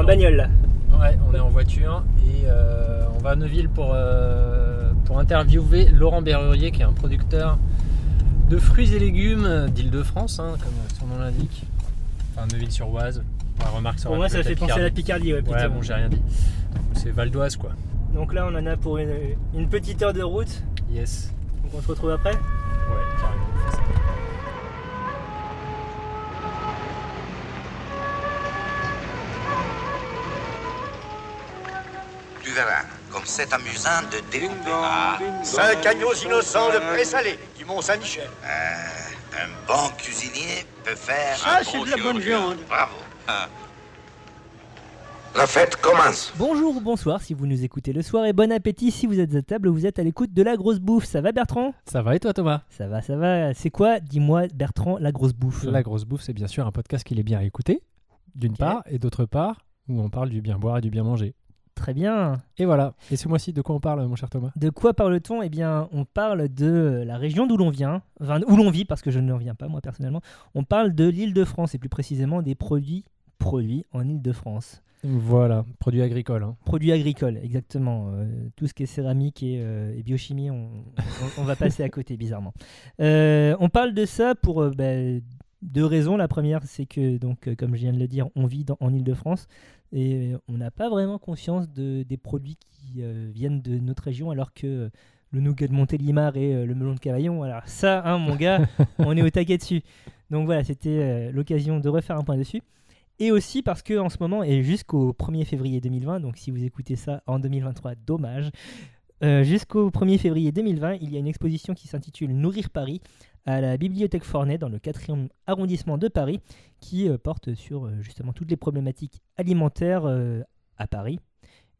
en bagnole là. Ouais, on est en voiture et euh, on va à Neuville pour, euh, pour interviewer Laurent Berrurier, qui est un producteur de fruits et légumes d'Île-de-France, hein, comme son nom l'indique. Enfin, Neuville-sur-Oise. Ouais, remarque, ça Pour moi, ça fait penser à la Picardie. Ouais, bon, j'ai rien dit. C'est Val d'Oise, quoi. Donc là, on en a pour une, une petite heure de route. Yes. Donc on se retrouve après? Ouais, carrément. Comme c'est amusant de découper. Ah, Cinq agneaux innocents de présalé du Mont-Saint-Michel. Euh, un bon cuisinier peut faire. Ah, un c'est bon de la bonne viande. Bravo. La fête commence. Bonjour ou bonsoir si vous nous écoutez le soir et bon appétit si vous êtes à table, vous êtes à l'écoute de la grosse bouffe. Ça va Bertrand? Ça va et toi, Thomas? Ça va, ça va. C'est quoi, dis-moi Bertrand, la grosse bouffe? La grosse bouffe, c'est bien sûr un podcast qu'il est bien à écouter, d'une part, et d'autre part, où on parle du bien boire et du bien manger. Très bien. Et voilà. Et ce mois-ci, de quoi on parle, mon cher Thomas? De quoi parle-t-on? Eh bien, on parle de la région d'où l'on vient, enfin, où l'on vit, parce que je ne viens pas, moi, personnellement. On parle de l'île de France, et plus précisément des produits produits en île de France. Voilà, produits agricoles. hein. Produits agricoles, exactement. Euh, tout ce qui est céramique et, euh, et biochimie, on, on- on va passer à côté, bizarrement. Euh, on parle de ça pour bah, deux raisons. La première, c'est que, donc, euh, comme je viens de le dire, on vit dans- en Ile-de-France et on n'a pas vraiment conscience de, des produits qui euh, viennent de notre région, alors que euh, le nougat de Montélimar et euh, le melon de Cavaillon, alors ça, hein, mon gars, on est au taquet dessus. Donc voilà, c'était euh, l'occasion de refaire un point dessus. Et aussi parce que en ce moment, et jusqu'au 1er février 2020, donc si vous écoutez ça en 2023, dommage, euh, jusqu'au 1er février 2020, il y a une exposition qui s'intitule Nourrir Paris à la Bibliothèque Fornet dans le 4e arrondissement de Paris, qui euh, porte sur euh, justement toutes les problématiques alimentaires euh, à Paris,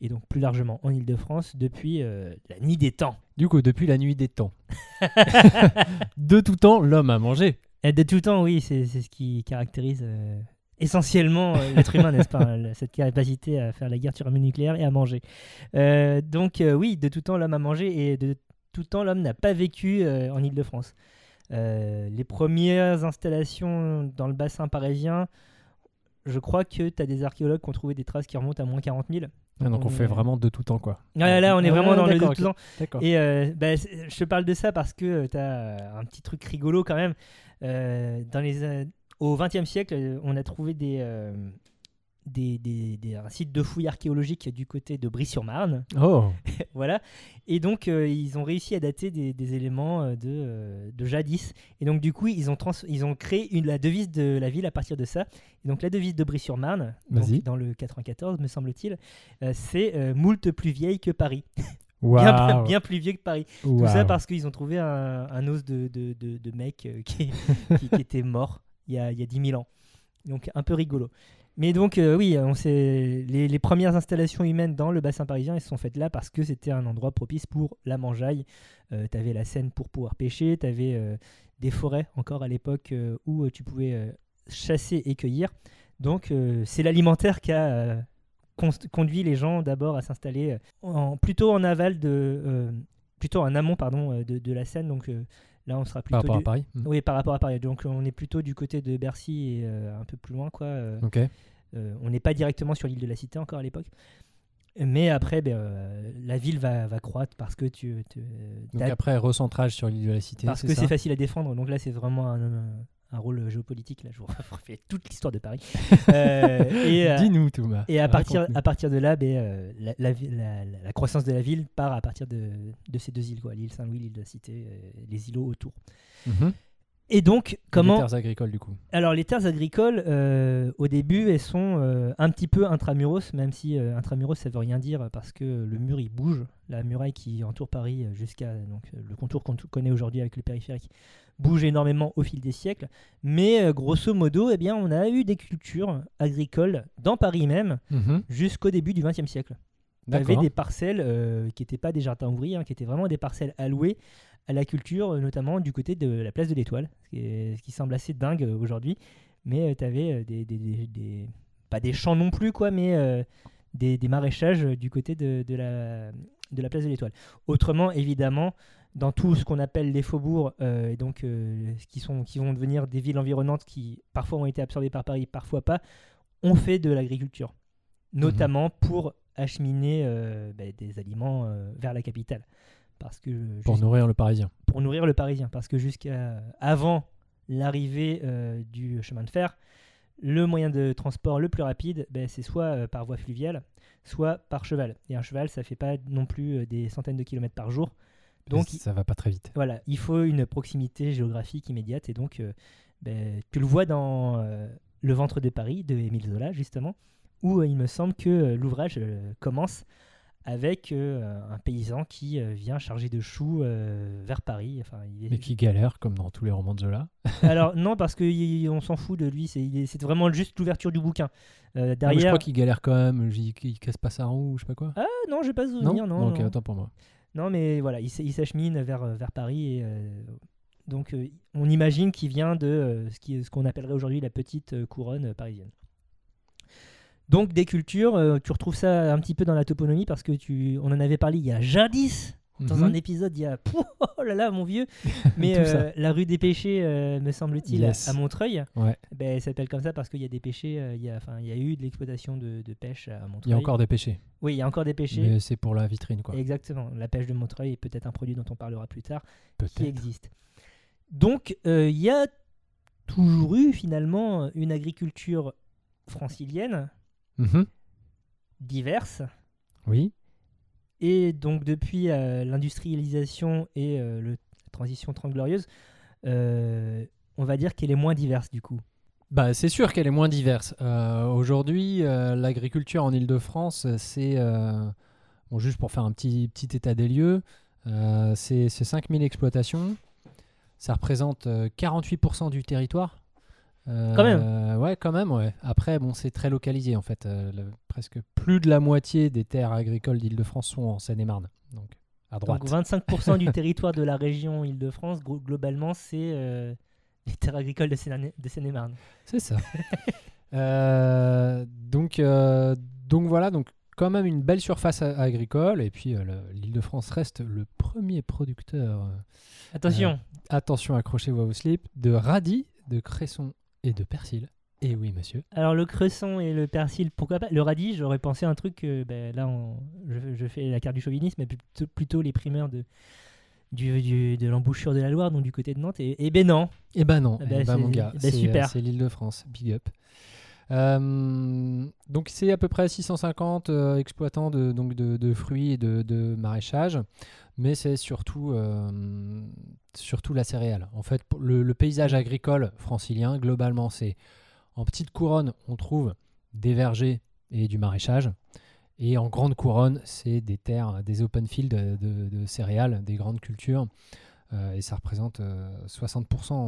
et donc plus largement en Ile-de-France, depuis euh, la nuit des temps. Du coup, depuis la nuit des temps. de tout temps, l'homme a mangé. Et de tout temps, oui, c'est ce qui caractérise euh, essentiellement euh, l'être humain, n'est-ce pas Cette capacité à faire la guerre thermonucléaire et à manger. Donc oui, de tout temps, l'homme a mangé et de tout temps, l'homme n'a pas vécu en Ile-de-France. Euh, les premières installations dans le bassin parisien, je crois que tu as des archéologues qui ont trouvé des traces qui remontent à moins 40 000. Ah, donc on On fait est- vraiment de tout temps, quoi. Là, on est Ah, vraiment dans le de tout temps. Et euh, bah, je te parle de ça parce que tu as un petit truc rigolo quand même. Euh, dans les, euh, au XXe siècle, euh, on a trouvé des, euh, des, des- des- un site de fouilles archéologiques du côté de Brie-sur-Marne. Oh, voilà. Et donc, euh, ils ont réussi à dater des, des éléments euh, de, euh, de jadis. Et donc, du coup, ils ont, trans- ils ont créé une, la devise de la ville à partir de ça. Et donc, la devise de Brie-sur-Marne, dans le 94, me semble-t-il, c'est moult plus vieille que Paris. Bien, bien plus vieux que Paris. Tout ça parce qu'ils ont trouvé un, un os de, de, de, mec qui, qui, qui était mort il y, a, il y a 10 000 ans. Donc un peu rigolo. Mais donc euh, oui, les, premières installations humaines dans le bassin parisien, elles se sont faites là parce que c'était un endroit propice pour la mangeaille. Euh, tu avais la Seine pour pouvoir pêcher, tu avais des forêts encore à l'époque euh, où euh, tu pouvais euh, chasser et cueillir. Donc euh, c'est l'alimentaire qui a euh, conduit les gens d'abord à s'installer euh, plutôt en aval de... euh, plutôt en amont pardon, euh, de, la Seine. Euh, là, on sera plutôt... Par rapport à Paris Hmm. Oui, par rapport à Paris. Donc on est plutôt du côté de Bercy et euh, un peu plus loin. quoi. euh, Ok. euh, on n'est pas directement sur l'île de la Cité encore à l'époque. Mais après, ben, la ville va, va croître parce que tu, tu- Donc après, recentrage sur l'île de la Cité. parce que c'est facile à défendre. Donc là, c'est vraiment un, un- un rôle géopolitique. Là, je vous refais toute l'histoire de Paris. Euh, euh, Dis-nous, Thomas. et à partir, à partir de là, ben, euh, la, la vi- la- la- la croissance de la ville part à partir de, de ces deux îles, quoi, l'île Saint-Louis, l'île de la Cité, euh, les îlots autour. Mhm. Et donc, comment Les terres agricoles, du coup. Alors les terres agricoles, euh, au début, elles sont euh, un petit peu intramuros, même si euh, intramuros ça veut rien dire parce que le mur il bouge, la muraille qui entoure Paris jusqu'à donc le contour qu'on connaît aujourd'hui avec le périphérique bouge énormément au fil des siècles. Mais grosso modo, eh bien, on a eu des cultures agricoles dans Paris même Mhm. jusqu'au début du XXe siècle. Il y avait des parcelles qui n'étaient pas des jardins ouvriers, hein, qui étaient vraiment des parcelles allouées à la culture, euh, notamment du côté de la place de l'Étoile, ce qui, est- ce qui semble assez dingue euh, aujourd'hui. Mais tu avais des, des- des- des- Pas des champs non plus, quoi, mais euh, des, maraîchages euh, du côté de, de la, de la place de l'Étoile. Autrement, évidemment, dans tout ce qu'on appelle les faubourgs, euh, et donc euh, qui, sont, qui vont devenir des villes environnantes qui parfois ont été absorbées par Paris, parfois pas, on fait de l'agriculture. notamment pour acheminer euh, bah, des aliments euh, vers la capitale. Parce que Pour nourrir le Parisien. pour nourrir le Parisien. Parce que jusqu'à avant l'arrivée euh, du chemin de fer, le moyen de transport le plus rapide, ben, c'est soit euh, par voie fluviale, soit par cheval. Et un cheval, ça fait pas non plus euh, des centaines de kilomètres par jour. Donc, ça va pas très vite. voilà, il faut une proximité géographique immédiate. Et donc, euh, ben, tu le vois dans Le ventre de Paris de Émile Zola, justement, où il me semble que l'ouvrage commence avec euh, un paysan qui euh, vient chargé de choux euh, vers Paris. Enfin, il est- Mais qui galère, comme dans tous les romans de Zola. Alors, non, parce qu'on s'en fout de lui. C'est vraiment juste l'ouverture du bouquin. Non, mais je derrière. crois qu'il galère quand même. Il, il casse pas sa roue, je sais pas quoi. Ah non, j'ai pas de souvenir. Non, non. attends pour moi. Non, mais voilà, il, il s'achemine vers, vers Paris. Et, donc, on imagine qu'il vient de ce qu'on appellerait aujourd'hui la petite couronne parisienne. Donc, des cultures, euh, tu retrouves ça un petit peu dans la toponymie parce que tu, on en avait parlé il y a jadis dans Mhm. un épisode il y a Pouh, oh là là mon vieux mais euh, la rue des péchés euh, me semble-t-il Yes. à Montreuil Ouais. ben, elle s'appelle comme ça parce qu'il y a des péchés euh, il y a enfin il y a eu de l'exploitation de, de pêche à Il Montreuil y a encore des péchés. oui il y a encore des péchés Mais c'est pour la vitrine, quoi. exactement la pêche de Montreuil est peut-être un produit dont on parlera plus tard qui existe donc euh, il y a toujours eu finalement une agriculture francilienne Mhm. diverse Oui. Et donc depuis euh, l'industrialisation et euh, le- la transition trente-glorieuse, euh, on va dire qu'elle est moins diverse du coup. Bah, c'est sûr qu'elle est moins diverse. Euh, Aujourd'hui, l'agriculture en Ile-de-France, c'est. bon, juste pour faire un petit, petit état des lieux, c'est c'est 5000 exploitations. Ça représente euh, 48% du territoire. Euh, Quand même. Ouais, quand même, ouais. Après, bon, c'est très localisé en fait. Euh, le- presque plus de la moitié des terres agricoles d'Île-de-France sont en Seine-et-Marne. Donc, à droite. Donc 25% du territoire de la région Île-de-France, globalement, c'est euh, les terres agricoles de Seine- de Seine-et-Marne. C'est ça. Euh, donc, euh, donc voilà, donc quand même une belle surface agricole. Et puis euh, le- l'Île-de-France reste le premier producteur, Attention, attention, accrochez-vous à vos slips, de radis, de cresson et de persil. Et oui, monsieur. alors le cresson et le persil, pourquoi pas? Le radis, j'aurais pensé à un truc, que, ben, là on- je, je fais la carte du chauvinisme, mais plutôt, plutôt les primeurs de, du, du- de l'embouchure de la Loire, donc du côté de Nantes. Et, et ben non, Eh ben non, Eh eh ben, ben, c'est- mon gars, eh ben, c'est super. euh, c'est l'Île-de-France, big up. Euh, donc c'est à peu près 650 euh, exploitants de, donc de, fruits et de, de maraîchage, mais c'est surtout, euh, surtout la céréale. En fait, le, paysage agricole francilien, globalement, c'est en petite couronne, on trouve des vergers et du maraîchage. Et en grande couronne, c'est des terres, des open fields de céréales, des grandes cultures. Euh, et ça représente euh, 60%,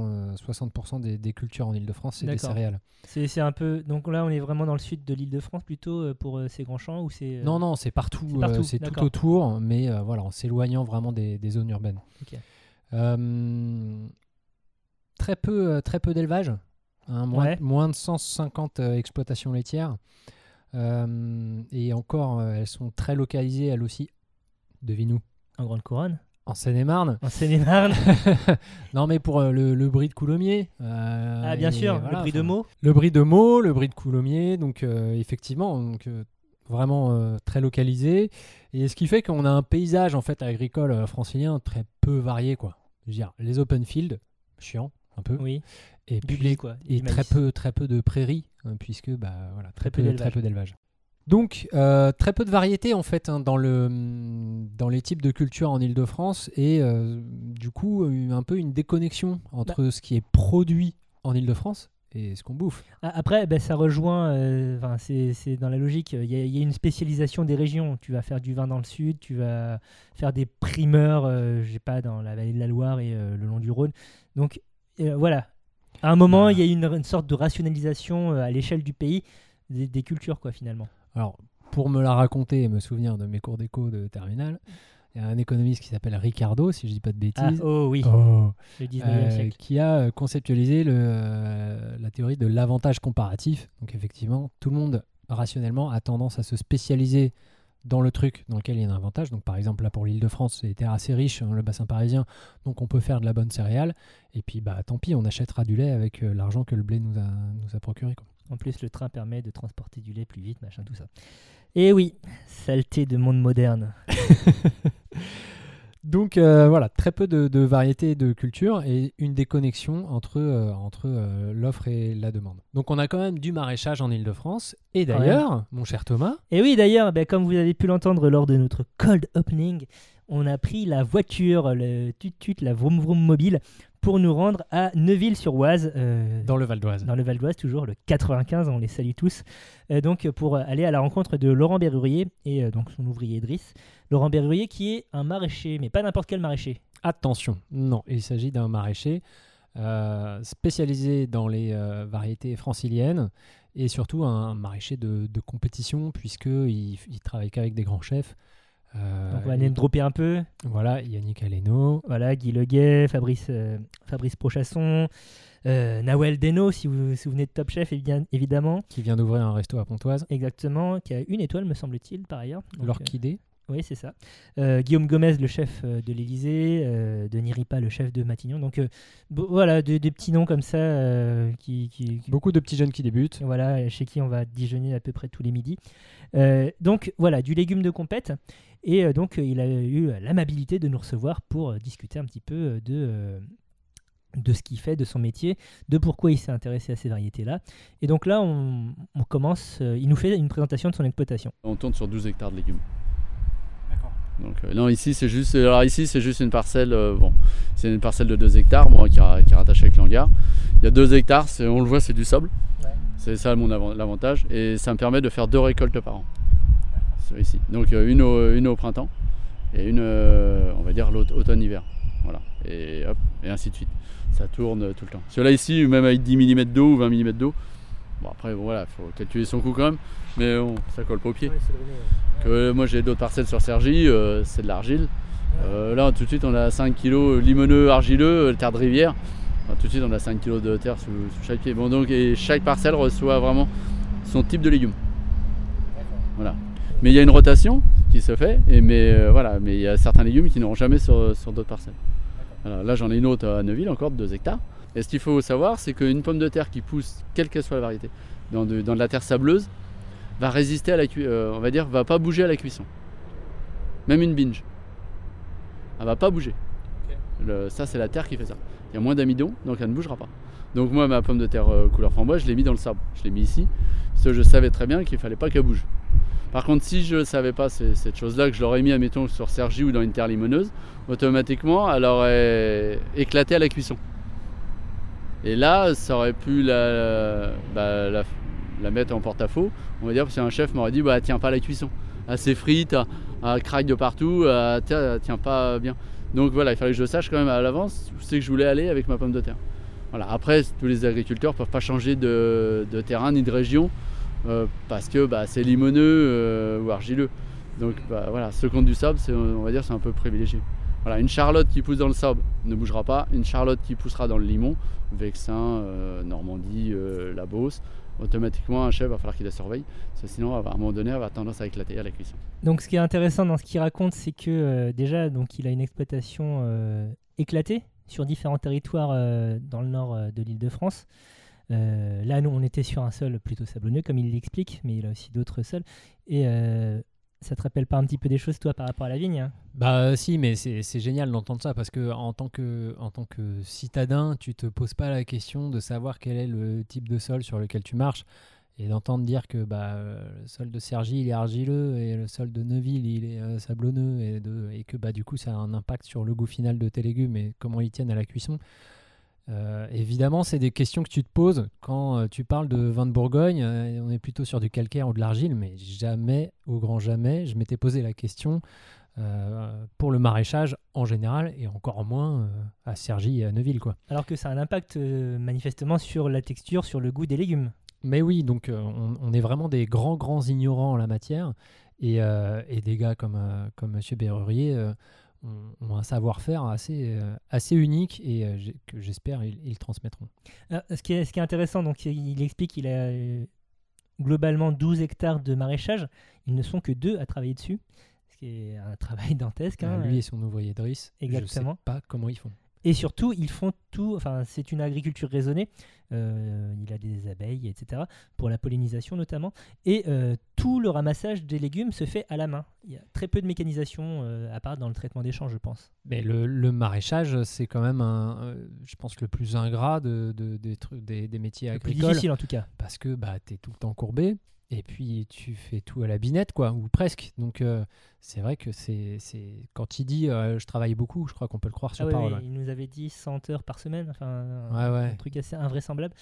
euh, 60% des, des cultures en Ile-de-France, c'est des céréales. c'est un peu. Donc là, on est vraiment dans le sud de l'Île-de-France plutôt euh, pour euh, ces grands champs ou c'est. euh, Non, non, c'est partout, c'est euh, tout autour, mais euh, voilà, en s'éloignant vraiment des, des zones urbaines. Euh, très peu, euh, très peu d'élevage, hein, moins, Ouais. moins de 150 euh, exploitations laitières. Euh, et encore, euh, elles sont très localisées, elles aussi. Devine-nous. En grande couronne. En Seine-et-Marne. En Seine-et-Marne. non, mais pour euh, le, le brie de Coulommiers. euh, ah, bien sûr, voilà, le prix de mots. Le brie de Meaux, le brie de Coulommiers, donc euh, effectivement, donc, vraiment très localisé. Et ce qui fait qu'on a un paysage en fait agricole francilien très peu varié, quoi. Je veux dire, les open fields, chiant un peu, Oui, et puis quoi. et très peu, très peu de prairies, hein, puisque bah voilà, très, Très peu très peu d'élevage. Donc euh, très peu de variété en fait hein, dans le dans les types de cultures en Île-de-France et euh, du coup euh, un peu une déconnexion entre ce qui est produit en Île-de-France et ce qu'on bouffe. Après, ben, ça rejoint, euh, c'est dans la logique, il y, a- il y a une spécialisation des régions. Tu vas faire du vin dans le sud, tu vas faire des primeurs, je sais pas, dans la vallée de la Loire et le long du Rhône. Donc voilà, à un moment, Bah. il y a une, une sorte de rationalisation à l'échelle du pays des, des cultures, quoi, finalement. Alors pour me la raconter et me souvenir de mes cours d'éco de terminale, il y a un économiste qui s'appelle Ricardo, si je dis pas de Ah, bêtises. oh oui, Oh. le 19e Euh, siècle. qui a euh, conceptualisé le, euh, la théorie de l'avantage comparatif. Donc effectivement, tout le monde rationnellement a tendance à se spécialiser dans le truc dans lequel il y a un avantage. Donc par exemple là pour l'île de France, c'est des terres assez riches, hein, le bassin parisien, donc on peut faire de la bonne céréale. Et puis bah tant pis, on achètera du lait avec euh, l'argent que le blé nous a, nous a procuré. quoi. En plus, le train permet de transporter du lait plus vite, machin, tout ça. Et oui, saleté de monde moderne. Donc euh, voilà, très peu de, de variétés de culture et une déconnexion entre, euh, entre euh, l'offre et la demande. Donc on a quand même du maraîchage en Ile-de-France. Et d'ailleurs, mon cher Thomas, Et oui, d'ailleurs, ben, comme vous avez pu l'entendre lors de notre cold opening, on a pris la voiture, le tut-tut, la vroom vroom mobile, pour nous rendre à Neuville-sur-Oise, euh, dans le Val d'Oise. dans le Val d'Oise, toujours le 95, on les salue tous, euh, donc pour aller à la rencontre de Laurent Berrurier et euh, donc son ouvrier Driss. Laurent Berrurier qui est un maraîcher, mais pas n'importe quel maraîcher. Attention, non, il s'agit d'un maraîcher euh, spécialisé dans les euh, variétés franciliennes et surtout un maraîcher de, de compétition puisqu'il il travaille qu'avec des grands chefs. Euh, Donc on va aller et- dropper un peu. voilà, Yannick Aleno, Voilà, Guy Leguet, Fabrice, euh, Fabrice Prochasson, euh, Nawel Deno, si vous vous souvenez de Top Chef, bien, évidemment. qui vient d'ouvrir un resto à Pontoise, Exactement, qui a une étoile, me semble-t-il, par ailleurs. Donc, euh, l'Orchidée. Oui, c'est ça. Euh, Guillaume Gomez, le chef euh, de l'Elysée, euh, Denis Ripa, le chef de Matignon. Donc euh, bo- voilà, de- des petits noms comme ça euh, qui, qui- qui- Beaucoup de petits jeunes qui débutent. voilà, chez qui on va déjeuner à peu près tous les midis. Euh, donc voilà, du légume de compète. Et euh, donc il a eu l'amabilité de nous recevoir pour discuter un petit peu de, euh, de ce qu'il fait, de son métier, de pourquoi il s'est intéressé à ces variétés-là. Et donc là, on, on commence, euh, il nous fait une présentation de son exploitation. On tourne sur 12 hectares de légumes. Donc euh, non ici c'est juste alors ici c'est juste une parcelle euh, bon c'est une parcelle de 2 hectares bon, qui, est- qui est rattachée avec l'hangar. Il y a 2 hectares, on le voit c'est du sable. Ouais. C'est ça mon et ça me permet de faire deux récoltes par an. Ici. Donc euh, une au, une au printemps et une euh, on va dire l'aut- automne-hiver. Voilà. Et hop et ainsi de suite. Ça tourne euh, tout le temps. Parce que là ici même avec 10 mm d'eau ou 20 mm d'eau Bon après bon, voilà, faut calculer son coût quand même, mais bon, ça colle pas au pied. Que moi j'ai d'autres parcelles sur Sergi, euh, c'est de l'argile. Euh, là tout de suite on a 5 kg limoneux, argileux, euh, terre de rivière. Enfin, tout de suite on a 5 kg de terre sous, sous chaque pied. Bon donc et chaque parcelle reçoit vraiment son type de légumes. Voilà. Mais il y a une rotation qui se fait, et mais euh, voilà, mais il y a certains légumes qui n'auront jamais sur, sur d'autres parcelles. Là j'en ai une autre à Neuville encore de 2 hectares. Et ce qu'il faut savoir, c'est qu'une pomme de terre qui pousse, quelle qu'elle soit la variété, dans de, dans de la terre sableuse, va résister à la cuisson, on va dire, va pas bouger à la cuisson. Même une binge. Elle va pas bouger. Le- ça, c'est la terre qui fait ça. Il y a moins d'amidon, donc elle ne bougera pas. Donc moi, ma pomme de terre euh, couleur framboise, je l'ai mis dans le sable. Je l'ai mis ici, parce que je savais très bien qu'il fallait pas qu'elle bouge. Par contre, si je ne savais pas cette chose-là, que je l'aurais mis, admettons, sur Sergi ou dans une terre limoneuse, automatiquement, elle aurait éclaté à la cuisson. Et là, ça aurait pu la, bah, la, mettre en porte-à-faux, on va dire, parce qu'un chef m'aurait dit, bah, tient pas la cuisson. Elle s'effrite, elle, elle craque de partout, elle, tient- elle tient pas bien. Donc voilà, il fallait que je sache quand même à l'avance où c'est que je voulais aller avec ma pomme de terre. Voilà. Après, tous les agriculteurs ne peuvent pas changer de, terrain ni de région euh, parce que bah, c'est limoneux euh, ou argileux. Donc bah, voilà, ceux qui ont du sable, c'est, on va dire, c'est un peu privilégié. Voilà, une charlotte qui pousse dans le sable ne bougera pas. Une charlotte qui poussera dans le limon, Vexin, euh, Normandie, euh, la Beauce, automatiquement un chef va falloir qu'il la surveille. Sinon, à un moment donné, elle va tendance à éclater à la cuisson. Donc ce qui est intéressant dans ce qu'il raconte, c'est que euh, déjà, donc, il a une exploitation éclatée sur différents territoires dans le nord de l'île de France. Euh, là, nous, on était sur un sol plutôt sablonneux, comme il l'explique, mais il a aussi d'autres sols. Et ça te rappelle pas un petit peu des choses, toi, par rapport à la vigne hein? Bah si, mais c'est génial d'entendre ça parce que en tant que, en tant que citadin, tu te poses pas la question de savoir quel est le type de sol sur lequel tu marches et d'entendre dire que bah, le sol de Cergy il est argileux et le sol de Neuville il est euh, sablonneux et, de, et que bah, du coup ça a un impact sur le goût final de tes légumes et comment ils tiennent à la cuisson. Euh, évidemment, c'est des questions que tu te poses quand euh, tu parles de vin de Bourgogne. euh, on est plutôt sur du calcaire ou de l'argile, mais jamais, au grand jamais, je m'étais posé la question pour le maraîchage en général et encore moins à Cergy et à Neuville. Quoi. Alors que ça a un impact manifestement sur la texture, sur le goût des légumes. Mais oui, donc on, on est vraiment des grands, grands ignorants en la matière et, et des gars comme, comme M. Berrurier ont, ont un savoir-faire assez, euh, assez unique et euh, que j'espère ils, ils transmettront. Ce, qui est, ce qui est intéressant, donc il explique qu'il a euh, globalement 12 hectares de maraîchage. Ils ne sont que deux à travailler dessus, ce qui est un travail dantesque. hein. Lui et son ouvrier Driss, je Exactement. sais pas comment ils font. Et surtout, ils font tout. Enfin, c'est une agriculture raisonnée. Euh, il a des abeilles, etc. Pour la pollinisation notamment. Et euh, tout le ramassage des légumes se fait à la main. Il y a très peu de mécanisation, euh, à part dans le traitement des champs, je pense. Mais le, le maraîchage, c'est quand même, un, je pense, le plus ingrat de, de- des, des, des métiers Le plus agricoles. difficile en tout cas. Parce que bah, tu es tout le temps courbé. Et puis tu fais tout à la binette, quoi, ou presque. Donc euh, c'est vrai que c'est. c'est- Quand il dit euh, je travaille beaucoup, je crois qu'on peut le croire sur Ah ouais, parole. ouais, il nous avait dit 100 heures par semaine, enfin ouais. un truc assez invraisemblable.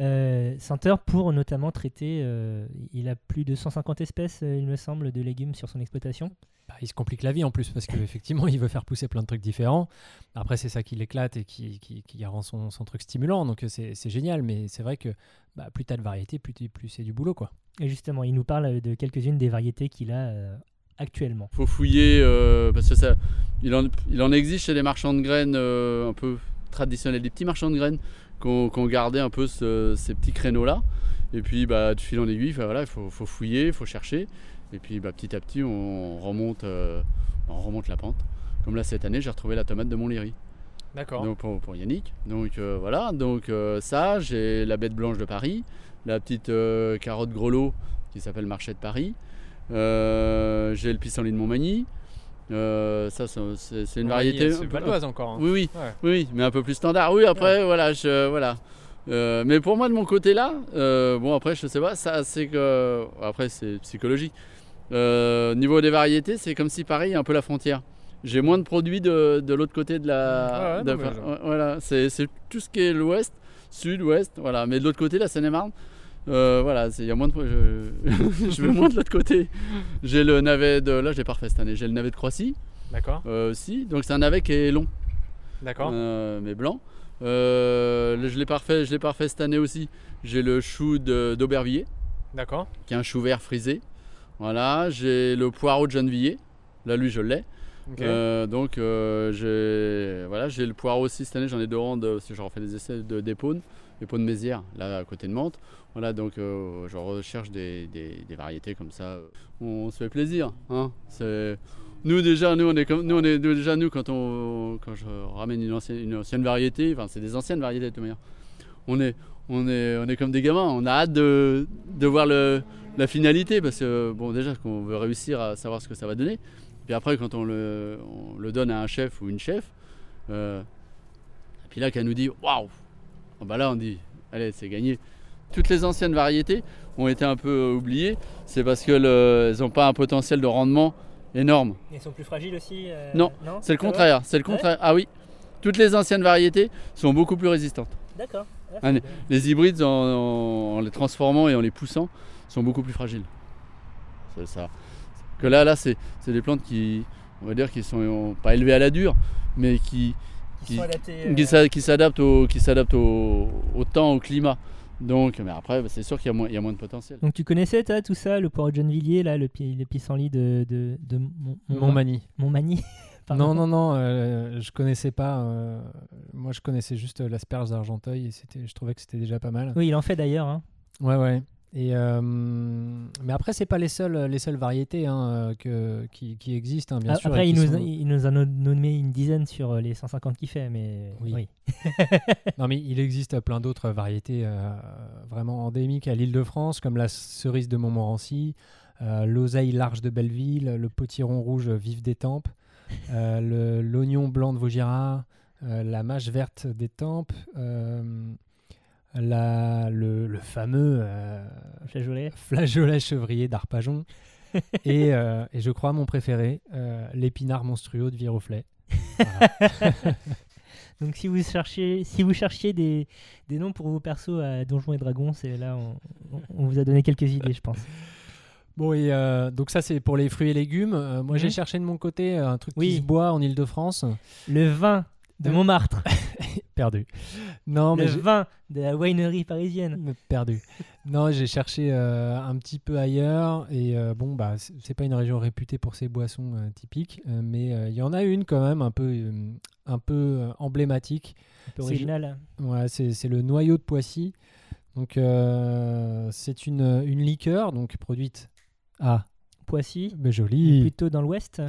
Euh, 100 heures pour notamment traiter, euh, il a plus de 150 espèces, euh, il me semble, de légumes sur son exploitation. Bah, il se complique la vie en plus parce qu'effectivement il veut faire pousser plein de trucs différents. Après c'est ça qui l'éclate et qui, qui, qui rend son, son truc stimulant donc euh, c'est c'est génial mais c'est vrai que bah, plus t'as de variété plus, plus c'est du boulot quoi. Et justement, il nous parle de quelques-unes des variétés qu'il a euh, actuellement. faut fouiller euh, parce que ça, il en, il en existe chez les marchands de graines euh, un peu traditionnels, des petits marchands de graines ont gardé un peu ce- ces petits créneaux là. Et puis bah, de fil en aiguille, voilà, il faut, faut fouiller, il faut chercher. Et puis bah, petit à petit, on remonte, euh, on remonte la pente. Comme là cette année, j'ai retrouvé la tomate de Montlhéry. D'accord. Donc pour, pour Yannick. Donc euh, voilà, donc euh, ça, j'ai la bête blanche de Paris, la petite carotte grelot qui s'appelle Marché de Paris. J'ai le pissenlit de Montmagny. Euh, ça, c'est une variété. C'est encore. hein. Oui, oui, Ouais. oui, mais un peu plus standard. Oui, après, voilà, je, voilà. Euh, mais pour moi, de mon côté là, euh, bon après, je sais pas, ça, c'est que, après, c'est psychologique. Niveau des variétés, c'est comme si pareil, un peu la frontière. J'ai moins de produits de, de l'autre côté de la. Ouais, ouais, de- non, mais voilà, c'est c'est tout ce qui est l'ouest, sud, ouest, voilà. Mais de l'autre côté, la Seine-et-Marne, euh, voilà, il y a moins de. Je, je vais moins de l'autre côté. J'ai le navet de. Là, j'ai pas refait cette année. J'ai le navet de Croissy D'accord. euh, aussi. Donc, c'est un navet qui est long. D'accord. Euh, mais blanc. Euh, je l'ai parfait, je l'ai parfait cette année aussi. J'ai le chou de- d'Aubervilliers, D'accord. qui est un chou vert frisé. Voilà, j'ai le poireau de Gennevilliers. Là, lui, je l'ai. Euh, donc, euh, j'ai voilà, j'ai le poireau aussi cette année. J'en ai deux parce que j'en refais des essais de d'épaunes, épaunes mézières, là à côté de Mantes. Voilà, donc euh, je recherche des, variétés comme ça. On, se fait plaisir. Hein nous déjà, nous on est comme nous on est déjà nous quand on quand je ramène une ancienne, une ancienne variété, enfin c'est des anciennes variétés de toute manière. On est on est on est comme des gamins. On a hâte de, de voir le, la finalité parce que bon déjà qu'on veut réussir à savoir ce que ça va donner. Puis après quand on le, on le donne à un chef ou une chef, euh, puis là qu'elle nous dit waouh, bah là on dit allez c'est gagné. Toutes les anciennes variétés ont été un peu oubliées. C'est parce qu'elles n'ont pas un potentiel de rendement énorme. Ils sont plus fragiles aussi euh, Non, C'est le contraire. C'est le contraire. Ah oui. Toutes les anciennes variétés sont beaucoup plus résistantes. D'accord. Ah, Allez. Les hybrides, en, en- en les transformant et en les poussant, sont beaucoup plus fragiles. C'est ça. Que là, là, c'est des plantes qui, on va dire, qui sont euh, pas élevées à la dure, mais qui, Adaptés, euh, qui s'a- qui s'adaptent au, qui au, au temps, au climat. Donc, mais après, bah, c'est sûr qu'il y, a moins- il y a moins de potentiel. Donc tu connaissais toi tout ça, le poireau de Gennevilliers, là, le, le pissenlit de, de, de Mont- Montmagny. Non, non, non, euh, je connaissais pas. euh, moi, je connaissais juste euh, l'asperge d'Argenteuil et c'était, je trouvais que c'était déjà pas mal. Oui, il en fait d'ailleurs. hein. Ouais, ouais. Et euh, mais après, c'est pas les seules, les seules variétés hein, euh, que, qui, qui existent, hein, bien Ah, sûr. Après, il nous, sont- il nous en a nommé une dizaine sur euh, les 150 qu'il fait, mais Oui. oui. Non, mais il existe plein d'autres variétés euh, vraiment endémiques à l'Île-de-France, comme la cerise de Montmorency, euh, l'oseille large de Belleville, le potiron rouge vif des Tempes, l'oignon blanc de Vaugirard, la mâche verte des Tempes, la- le, le fameux euh, Flageolet. flageolet chevrier d'Arpajon, et, euh, et je crois mon préféré, euh, l'épinard monstrueux de Viroflay. Voilà. Donc si vous cherchiez, si vous cherchiez des, des noms pour vos persos à Donjons et Dragons, c'est là on, on- vous a donné quelques idées, je pense. Bon, et euh, donc ça, c'est pour les fruits et légumes. Euh, moi, j'ai Mhm. cherché de mon côté un truc Oui. qui se boit en Ile-de-France. Le vin de Euh, Montmartre, Perdu. Non, mais le vin de la winery parisienne. mais perdu. non, j'ai cherché euh, un petit peu ailleurs. Et euh, bon, bah, c'est pas une région réputée pour ses boissons euh, typiques. euh, mais euh, il y en a une quand même un peu, euh, un peu euh, emblématique. Un peu C'est original. Ouais, c'est le noyau de Poissy. Donc, euh, c'est une, une liqueur donc produite à Poissy, mais joli. plutôt dans l'ouest.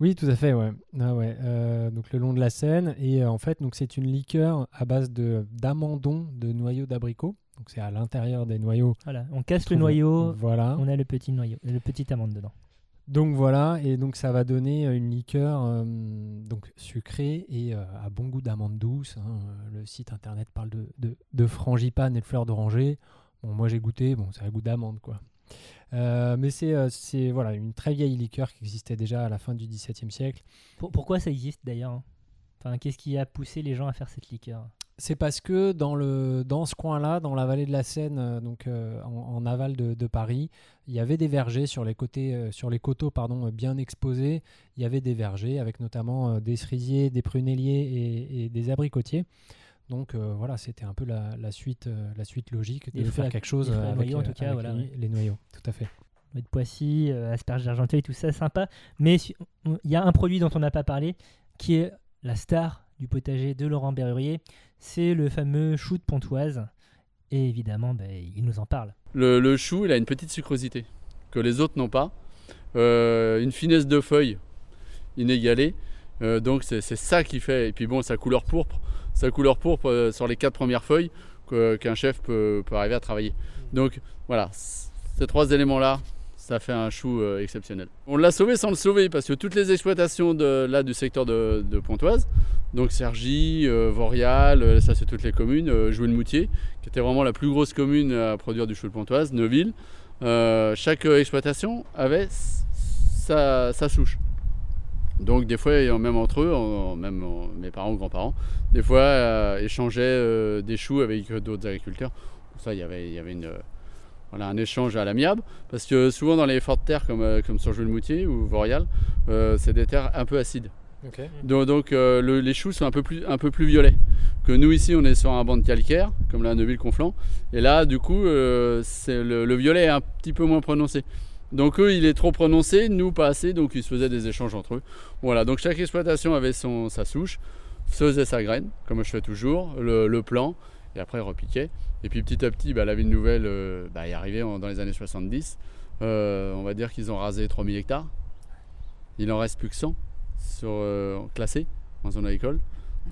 Oui, tout à fait, ouais. Ah ouais, euh, donc le long de la Seine. Et euh, en fait, donc c'est une liqueur à base de d'amandon, de noyaux d'abricot. Donc c'est à l'intérieur des noyaux. Voilà, on casse le noyau, Voilà. on a le petit noyau, le petit amande dedans. Donc voilà, et donc ça va donner euh, une liqueur euh, donc sucrée et à bon goût d'amande douce. hein. Le site internet parle de, de, de frangipane et de fleurs d'oranger. Bon, moi j'ai goûté, bon, ça a goût d'amande quoi. Euh, mais c'est euh, c'est, voilà une très vieille liqueur qui existait déjà à la fin du XVIIe siècle. Pour- pourquoi ça existe d'ailleurs hein? Enfin, qu'est-ce qui a poussé les gens à faire cette liqueur? C'est parce que dans, le, dans ce coin-là, dans la vallée de la Seine, euh, donc euh, en, en aval de, de Paris, il y avait des vergers sur les, côtés, euh, sur les coteaux pardon, bien exposés. Il y avait des vergers avec notamment euh, des cerisiers, des prunelliers et, et des abricotiers. Donc euh, voilà, c'était un peu la, la suite, euh, la suite logique de faire quelque chose avec, noyaux, en euh, tout cas, avec voilà, les, ouais. les noyaux. Tout à fait. de Poissy, euh, asperges d'Argenteuil, tout ça, sympa. Mais il y a un produit dont on n'a pas parlé, qui est la star du potager de Laurent Berrurier. C'est le fameux chou de Pontoise. Et évidemment, ben, il nous en parle. Le, le chou, il a une petite sucrosité que les autres n'ont pas. Euh, une finesse de feuilles inégalée. Euh, donc c'est c'est ça qui fait. Et puis bon, sa couleur pourpre, sa couleur pourpre euh, sur les quatre premières feuilles qu'un chef peut, peut arriver à travailler. Donc voilà, ces trois éléments-là, ça fait un chou euh, exceptionnel. On l'a sauvé sans le sauver parce que toutes les exploitations de, là du secteur de, de Pontoise, donc Cergy, euh, Vorial, ça c'est toutes les communes, euh, Joué-le-Moutier, qui était vraiment la plus grosse commune à produire du chou de Pontoise, Neuville. Chaque exploitation avait sa souche. Donc des fois, même entre eux, même mes parents ou grands-parents, des fois euh, échangeaient euh, des choux avec d'autres agriculteurs. Ça, il y avait, il y avait une, euh, voilà, un échange à l'amiable. Parce que souvent dans les fortes terres comme, comme sur Jouy-le-Moutier ou Vorial, c'est des terres un peu acides. Donc, donc, le- les choux sont un peu, plus, un peu plus violets. Que nous ici, on est sur un banc de calcaire, comme la Neuville-Conflans. Et là, du coup, le, le violet est un petit peu moins prononcé. Donc eux, il est trop prononcé, nous pas assez, donc ils se faisaient des échanges entre eux. Voilà, donc chaque exploitation avait son, sa souche, faisait sa graine, comme je fais toujours, le, le plan, et après repiquait. Et puis petit à petit, bah, la ville nouvelle euh, bah, est arrivée en- dans les années 70. Euh, on va dire qu'ils ont rasé 3000 hectares. Il en reste plus que 100 sur, euh, classés en zone agricole.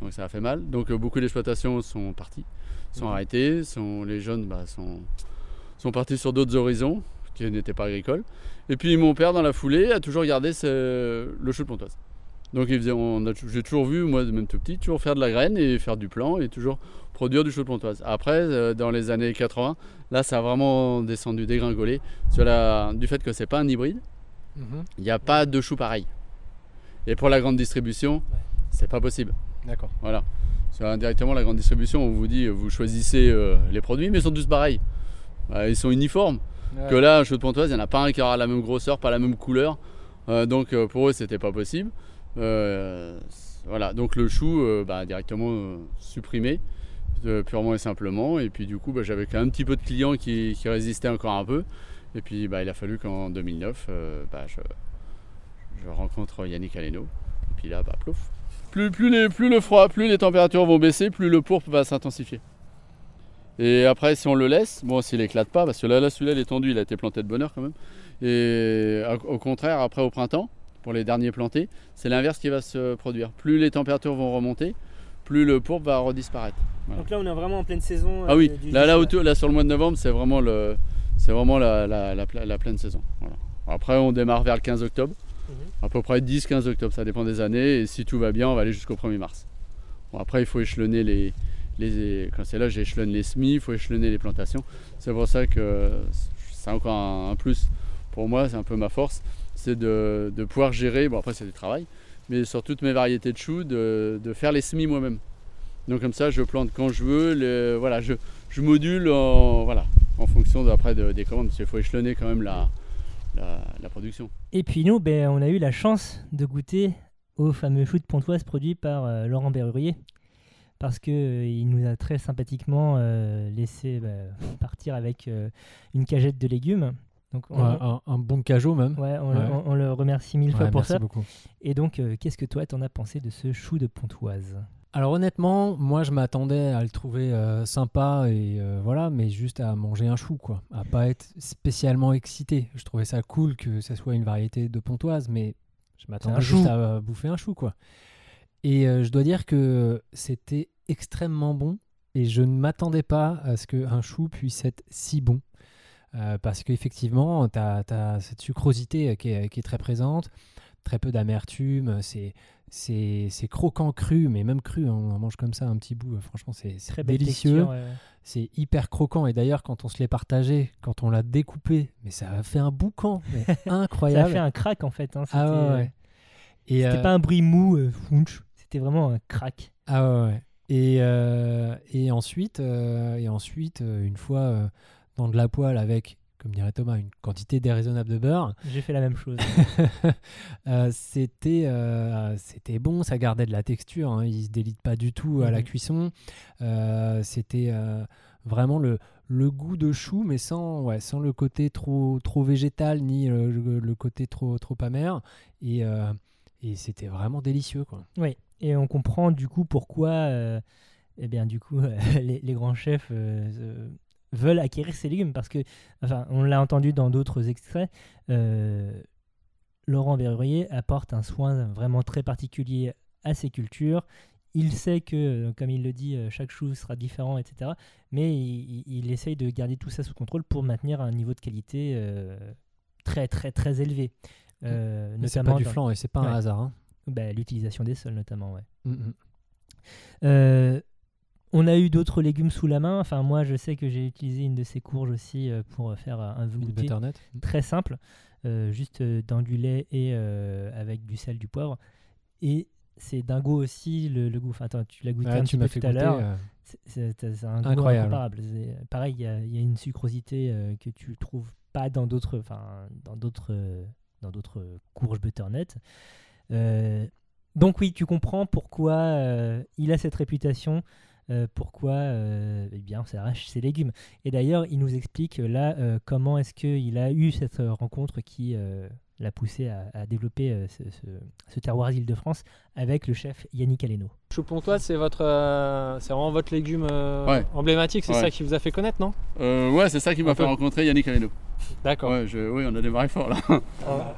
Donc ça a fait mal. Donc beaucoup d'exploitations sont parties, sont Mhm. arrêtées. Sont, les jeunes bah, sont, sont partis sur d'autres horizons qui n'étaient pas agricoles. Et puis mon père, dans la foulée, a toujours gardé ce- le chou de Pontoise. Donc il faisait, on a- j'ai toujours vu, moi même tout petit, toujours faire de la graine et faire du plan et toujours produire du chou de Pontoise. Après, euh, dans les années 80, là ça a vraiment descendu, dégringolé, sur la, du fait que c'est pas un hybride, Mhm. il n'y a pas de chou pareil. Et pour la grande distribution, c'est pas possible. D'accord. Voilà. Sur, indirectement, la grande distribution, on vous dit, vous choisissez euh, les produits, mais ils sont tous pareils. Euh, ils sont uniformes. Que là, un chou de Pontoise, il n'y en a pas un qui aura la même grosseur, pas la même couleur. Euh, donc euh, pour eux, c'était pas possible. Euh, voilà. Donc le chou, bah, directement supprimé, purement et simplement. Et puis du coup, bah, j'avais un petit peu de clients qui, résistaient encore un peu. Et puis bah, il a fallu qu'en 2009, euh, bah, je, je rencontre Yannick Aleno. Et puis là, bah, plouf. Plus, plus, les- plus le froid, plus les températures vont baisser, plus le pourpre va s'intensifier. Et après, si on le laisse, bon, s'il éclate pas, parce que là, là celui-là, il est tendu, il a été planté de bonne heure quand même. Et au contraire, après au printemps, pour les derniers plantés, c'est l'inverse qui va se produire. Plus les températures vont remonter, plus le pourpre va redisparaître. Voilà. Donc là, on est vraiment en pleine saison. Ah oui, là, là, autour- là, sur le mois de novembre, c'est vraiment, le, c'est vraiment la, la- la pla- la pleine saison. Voilà. Après, on démarre vers le 15 octobre, Mhm. à peu près 10-15 octobre, ça dépend des années. Et si tout va bien, on va aller jusqu'au 1er mars. Bon, après, il faut échelonner les. Quand c'est là, j'échelonne les semis, il faut échelonner les plantations. C'est pour ça que c'est encore un, plus pour moi, c'est un peu ma force, c'est de, pouvoir gérer. Bon, après, c'est du travail, mais sur toutes mes variétés de choux, de, faire les semis moi-même. Donc, comme ça, je plante quand je veux. voilà, je, module en, fonction après de- des commandes, parce qu'il faut échelonner quand même la production. Et puis nous, ben, on a eu la chance de goûter au fameux chou de Pontoise produit par euh, Laurent Berrurier. Parce qu'il nous a très sympathiquement euh, laissé ben, partir avec euh, une cagette de légumes. Donc on, Ouais, un, un bon cajot même. ouais, on, le- Ouais. on- on le remercie mille fois pour ça. beaucoup. Et donc, euh, qu'est-ce que toi, t'en as pensé de ce chou de Pontoise? Alors honnêtement, moi je m'attendais à le trouver euh, sympa et euh, voilà, mais juste à manger un chou quoi, à pas être spécialement excité. Je trouvais ça cool que ça soit une variété de pontoise, mais Je m'attendais juste à euh, bouffer un chou, quoi. Et euh, je dois dire que c'était extrêmement bon. Et je ne m'attendais pas à ce qu'un chou puisse être si bon. Euh, parce qu'effectivement, tu as, cette sucrosité euh, qui est, qui est très présente, très peu d'amertume, c'est croquant cru, mais même cru, hein, on en mange comme ça un petit bout, franchement c'est délicieux, ouais. c'est hyper croquant, et d'ailleurs quand on se l'est partagé, quand on l'a découpé, mais ça a fait un boucan, mais Ça a incroyable. fait un crack en fait. hein, C'était Ah ouais, ouais. Et, c'était euh, pas un bruit mou, euh, founch, c'était vraiment un crack. Ah ouais, ouais. Et, euh, et ensuite, euh, et ensuite euh, une fois euh, dans de la poêle avec, comme dirait Thomas, une quantité déraisonnable de beurre, J'ai fait la même chose. c'était c'était bon, ça gardait de la texture, hein, il se délite pas du tout à la Mhm. cuisson. C'était vraiment le, le goût de chou, mais sans, ouais, sans le côté trop, trop végétal ni le, le- côté trop, trop amer. Et, et c'était vraiment délicieux. Quoi. Oui, et on comprend du coup pourquoi euh, eh bien, du coup, les, les grands chefs euh, euh, veulent acquérir ces légumes parce que, enfin, on l'a entendu dans d'autres extraits, Laurent Berrurier apporte un soin vraiment très particulier à ses cultures. Il sait que, comme il le dit, chaque chou sera différent, etc. Mais il, essaye de garder tout ça sous contrôle pour maintenir un niveau de qualité euh, très, très, très élevé. Euh, Mais C'est pas du flan et c'est pas un Ouais. hasard. hein. Bah, l'utilisation des sols, notamment. Ouais. Mm, mm. Euh, on a eu d'autres légumes sous la main. Enfin, moi, je sais que j'ai utilisé une de ces courges aussi euh, pour faire un velouté butternut. très simple, euh, juste euh, dans du lait et euh, avec du sel, du poivre. Et c'est dingo aussi le, le goût. Enfin, attends, tu l'as goûté Ouais, un tu petit peu fait tout à l'heure. euh, C'est- goût Incroyable. incomparable. Pareil, il y, y a une sucrosité euh, que tu trouves pas dans d'autres, enfin, dans d'autres, euh, dans d'autres courges butternut. Euh, donc oui, tu comprends pourquoi euh, il a cette réputation, euh, pourquoi eh bien, on s'arrache ses légumes. Et d'ailleurs, il nous explique là comment est-ce qu'il a eu cette rencontre qui l'a poussé à, à développer euh, ce, ce- ce terroir d'Île-de-France avec le chef Yannick Aleno. Choupontois, c'est votre, euh, c'est vraiment votre légume euh, Ouais. emblématique, c'est Ouais. ça qui vous a fait connaître, non? Euh, ouais, c'est ça qui m'a fait rencontrer Yannick Aleno. D'accord. Ouais, je- oui, on a démarré fort là.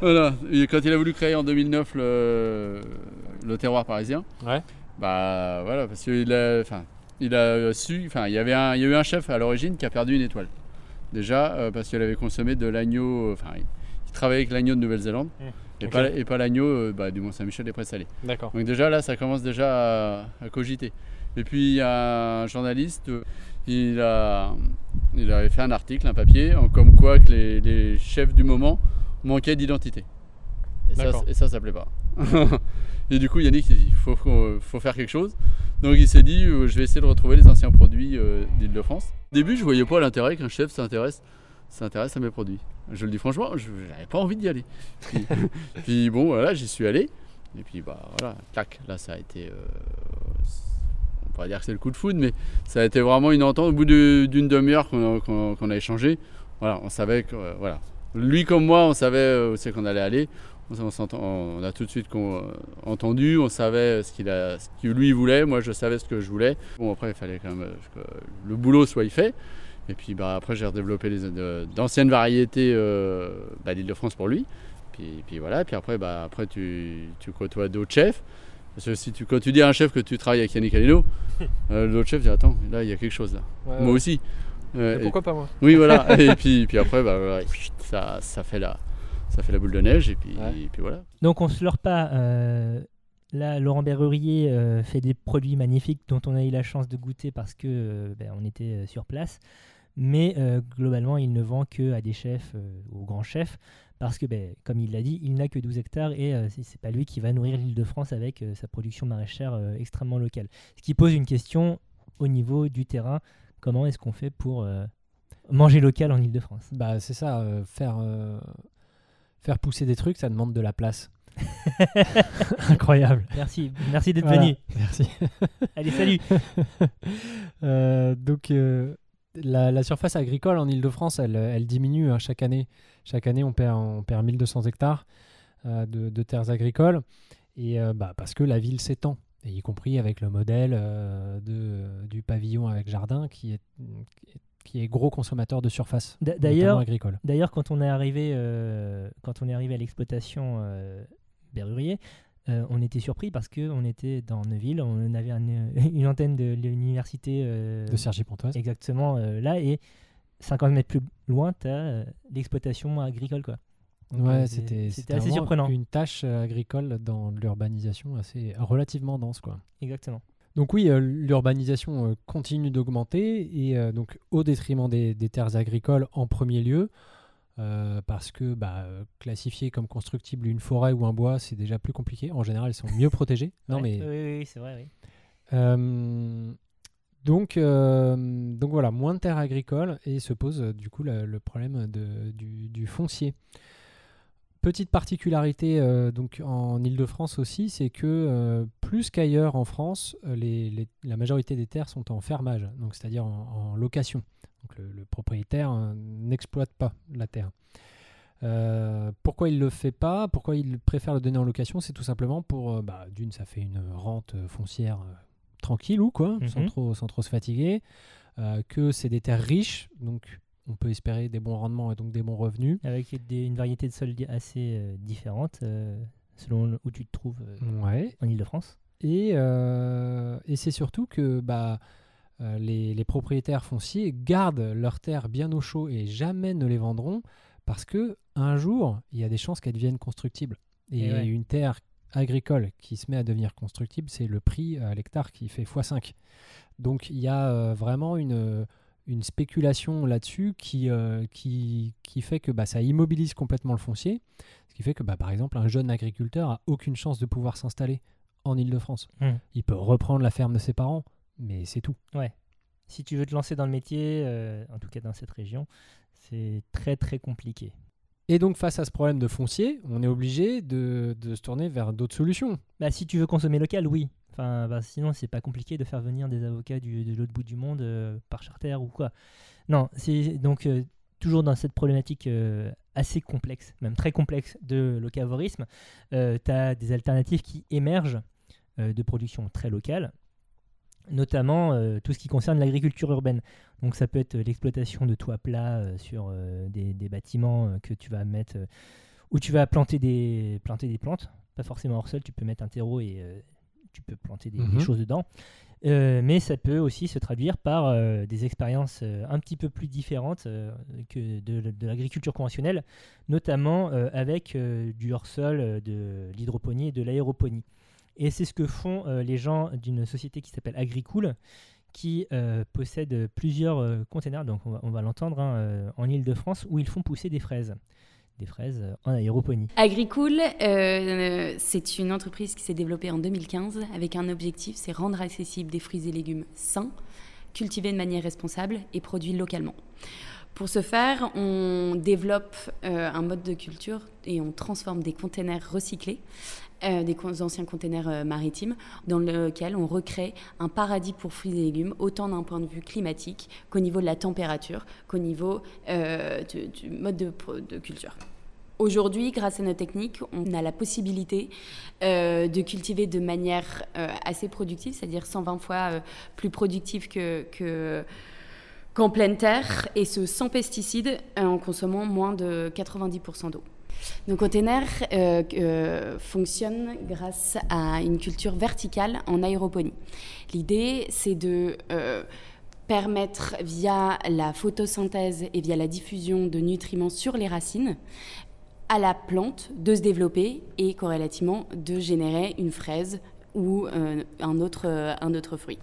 Voilà. Et quand il a voulu créer en 2009 le, le terroir parisien, Ouais. bah voilà, parce qu'il a, enfin, il a su, enfin, il y avait un, il y a eu un chef à l'origine qui a perdu une étoile. Déjà euh, parce qu'il avait consommé de l'agneau, enfin, travaillait avec l'agneau de Nouvelle-Zélande et, Ok. pas, et pas l'agneau euh, bah, du Mont-Saint-Michel des Prés-Salés. D'accord. Donc déjà là, ça commence déjà à, à cogiter. Et puis il y a un journaliste, euh, il, a, il avait fait un article, un papier, en comme quoi que les, les chefs du moment manquaient d'identité. Et ça, et ça, ça plaît pas. et du coup, Yannick, il dit, il faut, faut, faut faire quelque chose. Donc il s'est dit, euh, je vais essayer de retrouver les anciens produits d'Île-de-France. Au début, je voyais pas l'intérêt qu'un chef s'intéresse s'intéresse à mes produits. Je le dis franchement, je n'avais pas envie d'y aller. Puis, bon, voilà, j'y suis allé. Et puis bah voilà, clac, là ça a été, euh, on pourrait dire que c'est le coup de foudre, mais ça a été vraiment une entente. Au bout d'une demi-heure qu'on a, échangé, voilà, on savait que, euh, voilà, lui comme moi, on savait euh, où c'est qu'on allait aller. On, a tout de suite entendu, on savait ce qu'il a, lui voulait, moi je savais ce que je voulais. Bon après il fallait quand même que le boulot soit fait. Et puis bah, après j'ai redéveloppé les- de- d'anciennes variétés euh, bah, d'Île-de-France pour lui. Puis, puis voilà, puis après, bah, après tu, tu côtoies d'autres chefs. Parce que si tu, quand tu dis à un chef que tu travailles avec Yannick Aleno, euh, l'autre chef dit Attends, là il y a quelque chose là. Ouais, Moi ouais. aussi. Euh, et- pourquoi pas moi oui, voilà. et puis, puis après, bah, voilà, ça, ça, fait la, ça fait la boule de neige. Et puis, Ouais. et puis voilà. Donc on se leurre pas. euh, là, Laurent Berrurier euh, fait des produits magnifiques dont on a eu la chance de goûter parce que euh, ben, on était euh, sur place. Mais euh, globalement, il ne vend que à des chefs, euh, aux grands chefs, parce que, ben, comme il l'a dit, il n'a que 12 hectares et euh, c'est pas lui qui va nourrir l'île de France avec euh, sa production maraîchère extrêmement locale. Ce qui pose une question au niveau du terrain comment est-ce qu'on fait pour manger local en île de France Bah, c'est ça, faire, faire pousser des trucs, ça demande de la place. Incroyable. Merci, merci d'être Voilà, venu. Merci. Allez, salut Euh, donc, euh, la, la surface agricole en Ile-de-France, elle, elle diminue hein, chaque année. Chaque année, on perd, on perd 1200 hectares euh, de, de terres agricoles. Et euh, bah, parce que la ville s'étend, et y compris avec le modèle euh, de, du pavillon avec jardin qui est, qui est gros consommateur de surface. D'ailleurs, agricole. D'ailleurs, quand on est arrivé, quand on est arrivé à l'exploitation, Berrurier, euh, on était surpris parce qu'on était dans Neuville, on avait un- une antenne de l'université euh, De Sergi Pontoise. exactement euh, là, et 50 mètres plus loin, tu as l'exploitation agricole. Quoi. Donc, Ouais, euh, c'était assez surprenant. Une tâche euh, agricole dans l'urbanisation assez relativement dense, quoi. Exactement. Donc oui, euh, l'urbanisation euh, continue d'augmenter et euh, donc au détriment des, des terres agricoles en premier lieu, euh, parce que bah, classifier comme constructible une forêt ou un bois, c'est déjà plus compliqué. En général, elles sont mieux protégées. Non Ouais, mais Oui, c'est vrai. Oui. euh, donc, euh, donc voilà, moins de terres agricoles et se pose du coup le, le problème de- du, du foncier. Petite particularité donc en Ile-de-France aussi, c'est que plus qu'ailleurs en France, les- les- la majorité des terres sont en fermage, donc c'est-à-dire en, en location. Donc le, le propriétaire euh, n'exploite pas la terre. Euh, pourquoi il le fait pas? Pourquoi il préfère le donner en location? C'est tout simplement pour, euh, bah, d'une, ça fait une rente foncière tranquille ou quoi, sans, Mhm. trop, sans trop se fatiguer. Euh, que c'est des terres riches, donc on peut espérer des bons rendements et donc des bons revenus. Avec des- une variété de sols assez euh, différente euh, selon où tu te trouves Ouais. en Ile-de-France. Et, et c'est surtout que bah, euh, les, les propriétaires fonciers gardent leurs terres bien au chaud et jamais ne les vendront parce que un jour, il y a des chances qu'elles deviennent constructibles. Et, Et ouais. une terre agricole qui se met à devenir constructible, c'est le prix à l'hectare qui fait x5. Donc il y a euh, vraiment une, une spéculation là-dessus qui, euh, qui, qui fait que bah, ça immobilise complètement le foncier. Ce qui fait que, bah, par exemple, un jeune agriculteur a aucune chance de pouvoir s'installer en Ile-de-France. Hmm. Il peut reprendre la ferme de ses parents, mais c'est tout. Si tu veux te lancer dans le métier, euh, en tout cas dans cette région, c'est très très compliqué. Et donc, face à ce problème de foncier, on est obligé de, de se tourner vers d'autres solutions. Bah, si tu veux consommer local, oui. Enfin, bah, sinon, c'est pas compliqué de faire venir des avocats du, de l'autre bout du monde euh, par charter ou quoi. Non, c'est donc euh, toujours dans cette problématique euh, assez complexe, même très complexe de locavorisme. tu as des alternatives qui émergent de production très locale, notamment euh, tout ce qui concerne l'agriculture urbaine. Donc, ça peut être l'exploitation de toits plats euh, sur euh, des, des bâtiments euh, que tu vas mettre, euh, où tu vas planter des, planter des plantes pas forcément hors sol, tu peux mettre un terreau et euh, tu peux planter des, des Mhm. choses dedans. Euh, mais ça peut aussi se traduire par euh, des expériences euh, un petit peu plus différentes euh, que de, de l'agriculture conventionnelle, notamment euh, avec euh, du hors-sol, euh, de l'hydroponie et de l'aéroponie. Et c'est ce que font euh, les gens d'une société qui s'appelle Agricool, qui euh, possède plusieurs euh, containers, donc on va, l'entendre, hein, en Ile-de-France, où ils font pousser des fraises. Des fraises en aéroponie. Agricool, c'est une entreprise qui s'est développée en 2015 avec un objectif, c'est rendre accessible des fruits et légumes sains, cultivés de manière responsable et produits localement. Pour ce faire, on développe un mode de culture et on transforme des containers recyclés, euh, des anciens containers euh, maritimes, dans lequel on recrée un paradis pour fruits et légumes, autant d'un point de vue climatique qu'au niveau de la température, qu'au niveau euh, du, mode de, culture. Aujourd'hui, grâce à nos techniques, on a la possibilité de cultiver de manière assez productive, c'est-à-dire 120 fois plus productive que, que- qu'en pleine terre, et ce sans pesticides, en consommant moins de 90% d'eau. Nos containers euh, euh, fonctionnent grâce à une culture verticale en aéroponie. L'idée, c'est de euh, permettre via la photosynthèse et via la diffusion de nutriments sur les racines à la plante de se développer et corrélativement de générer une fraise ou euh, un, autre, un autre fruit.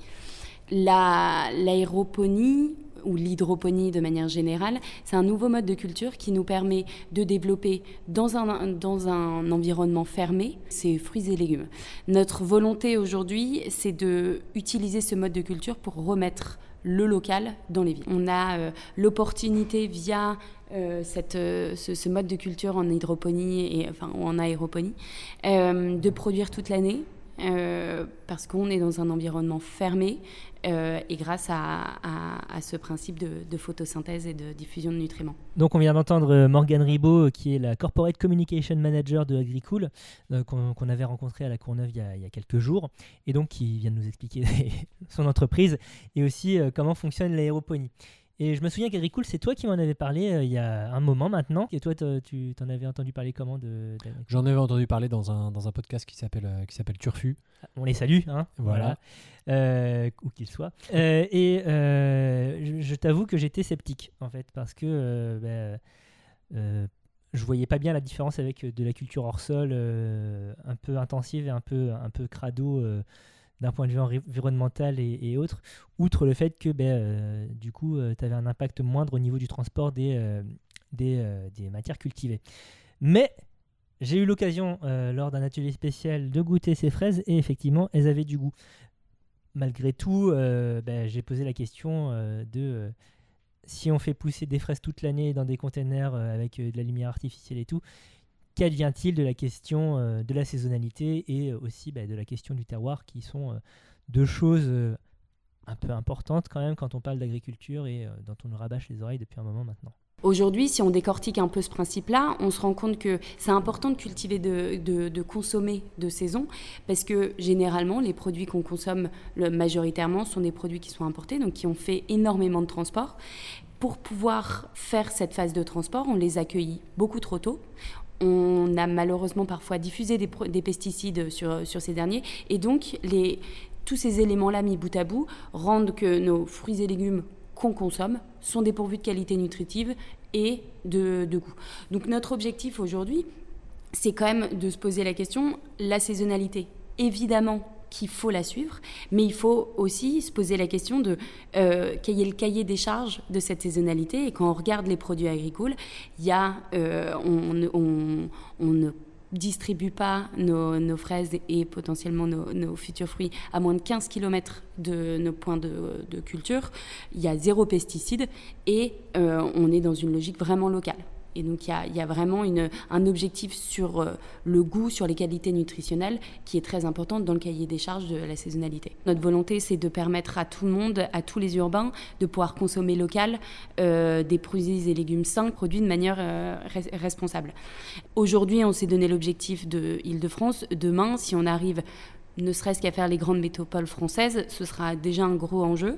La- L'aéroponie ou l'hydroponie de manière générale, c'est un nouveau mode de culture qui nous permet de développer dans un, dans un environnement fermé ces fruits et légumes. Notre volonté aujourd'hui, c'est de utiliser ce mode de culture pour remettre le local dans les villes. On a euh, l'opportunité via euh, cette, euh, ce, mode de culture en hydroponie et enfin en aéroponie de produire toute l'année parce qu'on est dans un environnement fermé euh, et grâce à, ce principe de, photosynthèse et de diffusion de nutriments. Donc on vient d'entendre euh, Morgane Ribaud, euh, qui est la Corporate Communication Manager de Agricool, euh, qu'on avait rencontré à la Courneuve il y, a, quelques jours, et donc qui vient de nous expliquer son entreprise et aussi comment fonctionne l'aéroponie. Et je me souviens qu'Agricool, c'est toi qui m'en avais parlé euh, il y a un moment maintenant. Et toi, tu t'en avais entendu parler comment de, J'en avais entendu parler dans un, dans un podcast qui s'appelle euh, qui s'appelle Turfu. On les salue, hein, Voilà. Euh, où qu'ils soient. Euh, et je, je t'avoue que j'étais sceptique, en fait, parce que euh, je voyais pas bien la différence avec de la culture hors sol, un peu intensive et un peu, un peu crado d'un point de vue envi- environnemental et, et autres, outre le fait que ben, euh, du coup, tu avais un impact moindre au niveau du transport des, euh, euh, matières cultivées. Mais j'ai eu l'occasion, euh, lors d'un atelier spécial, de goûter ces fraises et effectivement, elles avaient du goût. Malgré tout, euh, ben, j'ai posé la question euh, de euh, si on fait pousser des fraises toute l'année dans des containers euh, avec euh, de la lumière artificielle et tout, qu'advient-il de la question euh, de la saisonnalité et euh, aussi ben, de la question du terroir, qui sont euh, deux choses un peu importantes quand même quand on parle d'agriculture et dont on nous rabâche les oreilles depuis un moment maintenant. Aujourd'hui, si on décortique un peu ce principe-là, on se rend compte que c'est important de cultiver, de, consommer de saison, parce que généralement, les produits qu'on consomme le- majoritairement sont des produits qui sont importés, donc qui ont fait énormément de transport. Pour pouvoir faire cette phase de transport, on les accueillit beaucoup trop tôt. On a malheureusement parfois diffusé des, pesticides sur, sur ces derniers, et donc les, tous ces éléments-là mis bout à bout rendent que nos fruits et légumes qu'on consomme sont dépourvus de qualité nutritive et de, de goût. Donc notre objectif aujourd'hui, c'est quand même de se poser la question, la saisonnalité, évidemment qu'il faut la suivre, mais il faut aussi se poser la question de euh, quel est le cahier des charges de cette saisonnalité. Et quand on regarde les produits agricoles, y a, euh, on, ne distribue pas nos, fraises et potentiellement nos, futurs fruits à moins de 15 km de nos points de, de culture. Il y a zéro pesticide et euh, on est dans une logique vraiment locale. Et donc il y a, vraiment un objectif sur euh, le goût, sur les qualités nutritionnelles qui est très importante dans le cahier des charges de la saisonnalité. Notre volonté, c'est de permettre à tout le monde, à tous les urbains, de pouvoir consommer local euh, des produits et légumes sains produits de manière euh, res- responsable. Aujourd'hui, on s'est donné l'objectif de Île-de-France. Demain, si on arrive ne serait-ce qu'à faire les grandes métropoles françaises, ce sera déjà un gros enjeu.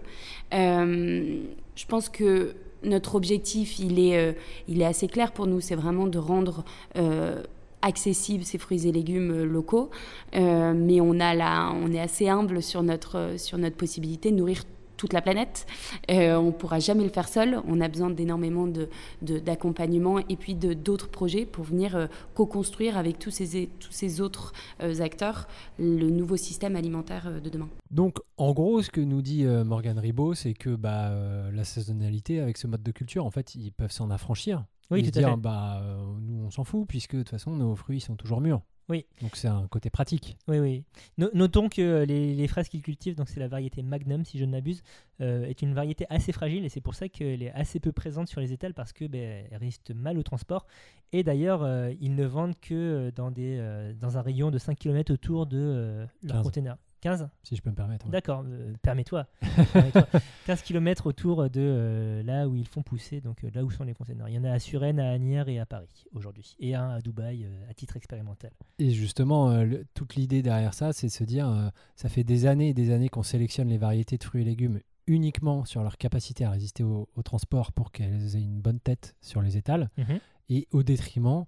Je pense que notre objectif, il est, euh, il est assez clair pour nous, c'est vraiment de rendre euh, accessibles ces fruits et légumes euh, locaux, mais on, a on est assez humble sur notre, sur notre possibilité de nourrir toute la planète. Euh, on ne pourra jamais le faire seul. On a besoin d'énormément de, de- d'accompagnement et puis de, d'autres projets pour venir euh, co-construire avec tous ces, tous ces autres euh, acteurs le nouveau système alimentaire euh, de demain. Donc, en gros, ce que nous dit euh, Morgan Ribot, c'est que bah, euh, la saisonnalité, avec ce mode de culture, en fait, ils peuvent s'en affranchir. Oui, et tout se à dire, fait. bah, euh, nous, on s'en fout, puisque de toute façon, nos fruits sont toujours mûrs. Oui. Donc, c'est un côté pratique. Oui, oui. No- notons que euh, les, les fraises qu'ils cultivent, donc c'est la variété Magnum, si je ne m'abuse, euh, est une variété assez fragile et c'est pour ça qu'elle est assez peu présente sur les étals parce que ben, elle résiste mal au transport. Et d'ailleurs, euh, ils ne vendent que dans, des, euh, dans un rayon de 5 km autour de leur 15. container. 15 Si je peux me permettre. ouais. D'accord, euh, permets-toi. Permets-toi. 15 km autour de euh, là où ils font pousser, donc euh, là où sont les containers. Il y en a à Suresnes, à Agnières et à Paris aujourd'hui. Et un à Dubaï à titre expérimental. Et justement, le- toute l'idée derrière ça, c'est de se dire, ça fait des années et des années qu'on sélectionne les variétés de fruits et légumes uniquement sur leur capacité à résister au, au transport pour qu'elles aient une bonne tête sur les étals, et au détriment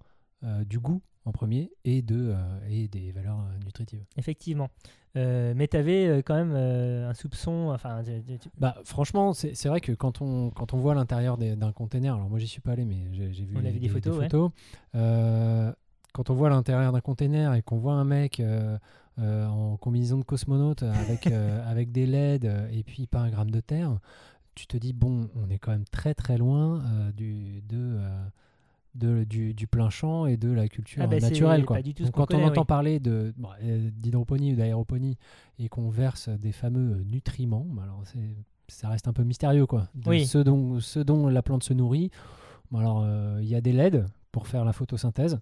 du goût en premier et, de, euh, et des valeurs euh, nutritives. Effectivement. Euh, mais tu avais quand même un soupçon. Enfin, tu- tu- tu- Bah, franchement, c'est vrai que quand on, quand on voit l'intérieur d'un container, alors moi j'y suis pas allé, mais j'ai vu, On a les- vu des photos, ouais. quand on voit l'intérieur d'un container et qu'on voit un mec euh, en combinaison de cosmonaute avec, euh, avec des LED euh, et puis pas un gramme de terre, tu te dis, bon, on est quand même très très loin du, de, de- du, du plein champ et de la culture Ah bah, naturelle. Quoi. du tout Donc, quand on entend oui. parler de, bon, euh, d'hydroponie ou d'aéroponie et qu'on verse des fameux euh, nutriments, bah alors ça reste un peu mystérieux. Quoi. De Oui. ce, dont, ce dont la plante se nourrit. Bon, alors, euh, il y a des LED pour faire la photosynthèse.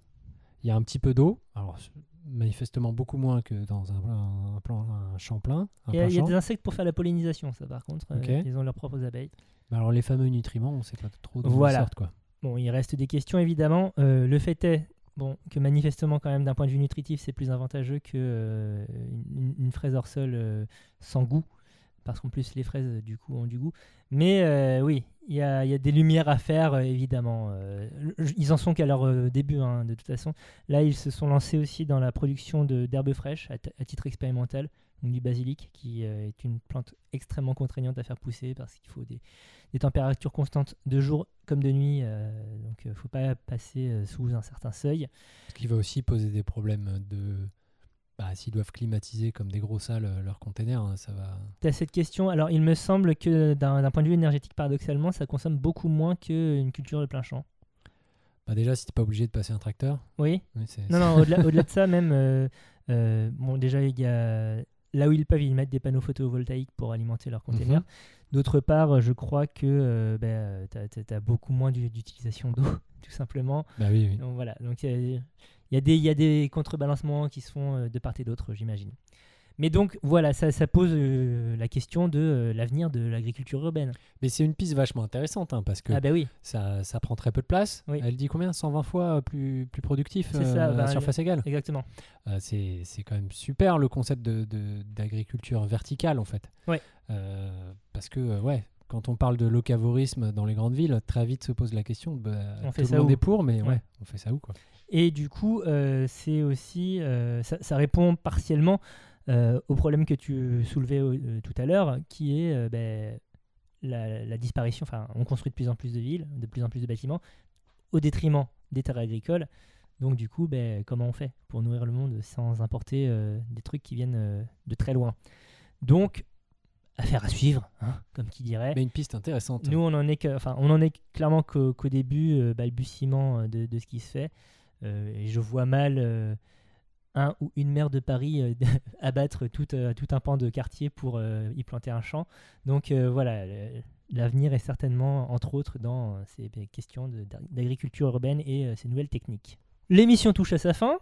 Il y a un petit peu d'eau. Alors, manifestement beaucoup moins que dans un, un, un plan, un champ plein. Il y, a, y des insectes pour faire la pollinisation, ça par contre. euh, Ok. ils ont leurs propres abeilles. Mais alors, les fameux nutriments, on ne sait pas trop d'où Voilà. ils sortent. Quoi. Bon, il reste des questions évidemment. Euh, le fait est bon, que manifestement, quand même, d'un point de vue nutritif, c'est plus avantageux que euh, une, fraise hors sol euh, sans goût. parce qu'en plus les fraises du coup ont du goût. Mais oui, il y a, des lumières à faire évidemment. Ils en sont qu'à leur début hein, de toute façon. Là ils se sont lancés aussi dans la production d'herbes fraîches à titre expérimental, donc du basilic qui euh, est une plante extrêmement contraignante à faire pousser parce qu'il faut des, des températures constantes de jour comme de nuit. euh, donc il ne faut pas passer euh, sous un certain seuil. Ce qui va aussi poser des problèmes de. Bah, S'ils doivent climatiser comme des gros salles euh, leurs containers, hein, ça va. Tu as cette question. Alors, il me semble que d'un point de vue énergétique, paradoxalement, ça consomme beaucoup moins qu'une culture de plein champ. Bah, déjà, si t'es pas obligé de passer un tracteur. Oui Non, non, au-delà de ça, même, euh, euh, bon, déjà, il y a. Là où ils peuvent, ils mettent des panneaux photovoltaïques pour alimenter leurs containers. Mhm. D'autre part, je crois que tu as, beaucoup moins d'u- d'utilisation d'eau, tout simplement. Bah oui, oui. Donc voilà, donc il y y a des contrebalancements qui se font euh, de part et d'autre, j'imagine. Mais donc voilà, ça, ça pose euh, la question de euh, l'avenir de l'agriculture urbaine. Mais c'est une piste vachement intéressante hein, parce que Ah bah oui, ça, ça prend très peu de place. Oui. Elle dit combien? 120 fois plus, plus productif C'est ça, euh, bah, à surface égale. exactement. Euh, c'est quand même super le concept d'agriculture de, d'agriculture verticale en fait. Ouais. Euh, parce que euh, ouais, quand on parle de locavorisme dans les grandes villes, très vite se pose la question de, bah, On tout fait le ça monde où? est pour, mais ouais, Ouais. on fait ça où quoi Et du coup, euh, c'est aussi, euh, ça, ça répond partiellement euh, au problème que tu soulevais euh, tout à l'heure, qui est euh, ben, la, la disparition. Enfin, on construit de plus en plus de villes, de plus en plus de bâtiments, au détriment des terres agricoles. Donc du coup, ben, comment on fait pour nourrir le monde sans importer des trucs qui viennent de très loin? Donc, affaire à suivre, hein, comme qui dirait. Mais une piste intéressante. Nous, on en est, que- enfin, on en est clairement qu'au début, balbutiement de, de ce qui se fait. Et je vois mal un ou une maire de Paris euh, abattre tout, euh, tout un pan de quartier pour euh, y planter un champ. Donc voilà, l'avenir est certainement, entre autres, dans ces questions d'agriculture urbaine et ces nouvelles techniques. L'émission touche à sa fin.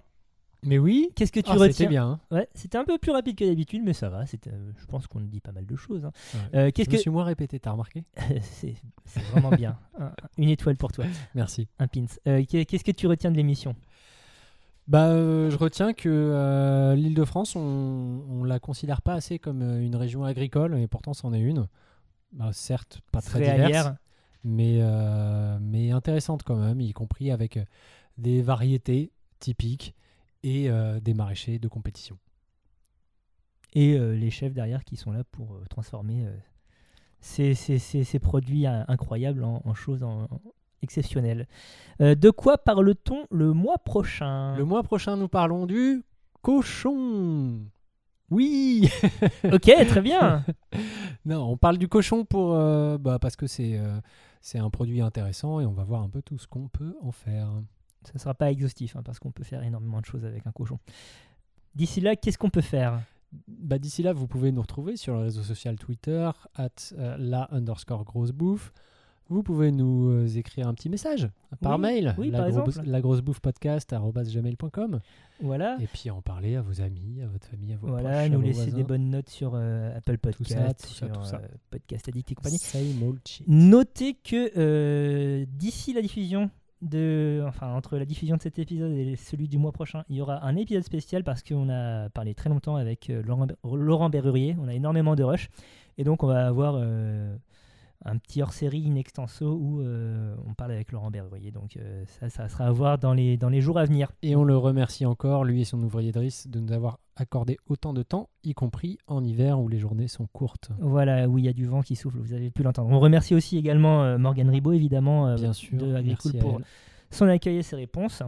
Mais oui, Qu'est-ce que tu ah, c'était retiens bien. hein. Ouais, c'était un peu plus rapide que d'habitude, mais ça va. c'était, je pense qu'on dit pas mal de choses. hein. Ouais. Qu'est-ce que suis moins répété, t'as remarqué? C'est vraiment bien. Un- une étoile pour toi, Merci. un pins. Qu'est- Qu'est-ce que tu retiens de l'émission? Bah, euh, je retiens que euh, l'Île-de-France, on, on la considère pas assez comme euh, une région agricole, et pourtant c'en est une. Bah, certes, pas très diverse, mais, euh, mais intéressante quand même, y compris avec des variétés typiques et des maraîchers de compétition. et les chefs derrière qui sont là pour transformer ces, ces- ces- ces produits incroyables en, en choses en- exceptionnelles. Euh, de quoi parle-t-on le mois prochain? Le mois prochain, nous parlons du cochon. Oui Ok, très bien. Non, on parle du cochon pour, euh, bah, parce que c'est euh, c'est un produit intéressant et on va voir un peu tout ce qu'on peut en faire. Ça ne sera pas exhaustif hein, parce qu'on peut faire énormément de choses avec un cochon. D'ici là, qu'est-ce qu'on peut faire? Bah, D'ici là, vous pouvez nous retrouver sur le réseau social Twitter, at euh, la underscore grosse bouffe. Vous pouvez nous euh, écrire un petit message par Oui, mail, oui, la, par gros- la grosse bouffe podcast gmail.com Voilà. et puis en parler à vos amis, à votre famille, à vos Voilà, proches, à nous laisser des bonnes notes sur euh, Apple Podcast, tout ça, sur tout ça. euh, Podcast Addict et compagnie. Notez que euh, d'ici la diffusion de, enfin entre la diffusion de cet épisode et celui du mois prochain, il y aura un épisode spécial parce qu'on a parlé très longtemps avec Laurent, Laurent Berrurier. On a énormément de rush et donc on va avoir un petit hors-série in extenso où euh, on parle avec Laurent Berrurier. Donc euh, ça, ça sera à voir dans les dans les jours à venir. Et on le remercie encore, lui et son ouvrier Driss, de nous avoir accordé autant de temps, y compris en hiver où les journées sont courtes. Voilà, où il y a du vent qui souffle, vous avez pu l'entendre. On remercie aussi également euh, Morgane Ribot, évidemment, euh, Bien sûr, de Agricool pour son accueil et ses réponses.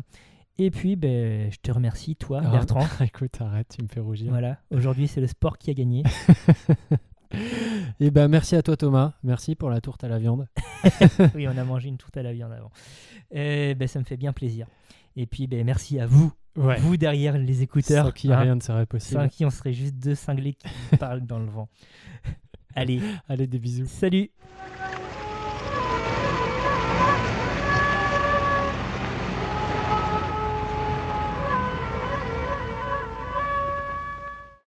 Et puis, ben, je te remercie, toi, Ah, Bertrand. Écoute, arrête, tu me fais rougir. voilà, aujourd'hui, c'est le sport qui a gagné. Et ben merci à toi Thomas, merci pour la tourte à la viande. oui, on a mangé une tourte à la viande avant. Et ben, ça me fait bien plaisir. Et puis, ben, merci à vous, vous derrière les écouteurs. Sans qui hein, rien ne serait possible. sans qui on serait juste deux cinglés qui parlent dans le vent. Allez, Allez des bisous. salut